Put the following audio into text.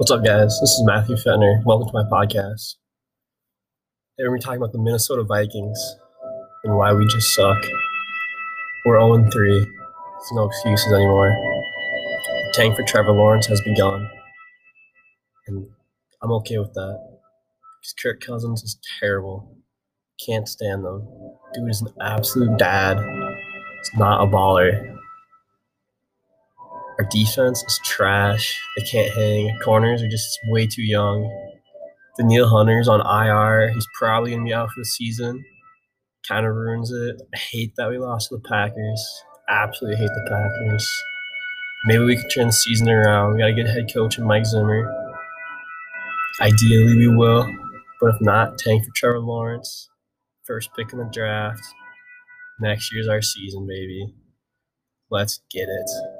What's up, guys? This is Matthew Fenner. Welcome to my podcast. Today we're talking about the Minnesota Vikings and why we just suck. We're 0 3. There's no excuses anymore. The tank for Trevor Lawrence has begun. And I'm okay with that. Because Kirk Cousins is terrible. Can't stand them. Dude is an absolute dad. He's not a baller. Our defense is trash. They can't hang. Corners are just way too young. Danielle Hunter's on IR. He's probably gonna be out for the season. Kind of ruins it. I hate that we lost to the Packers. Absolutely hate the Packers. Maybe we can turn the season around. We got a good head coach in Mike Zimmer. Ideally, we will. But if not, tank for Trevor Lawrence. First pick in the draft. Next year's our season, baby. Let's get it.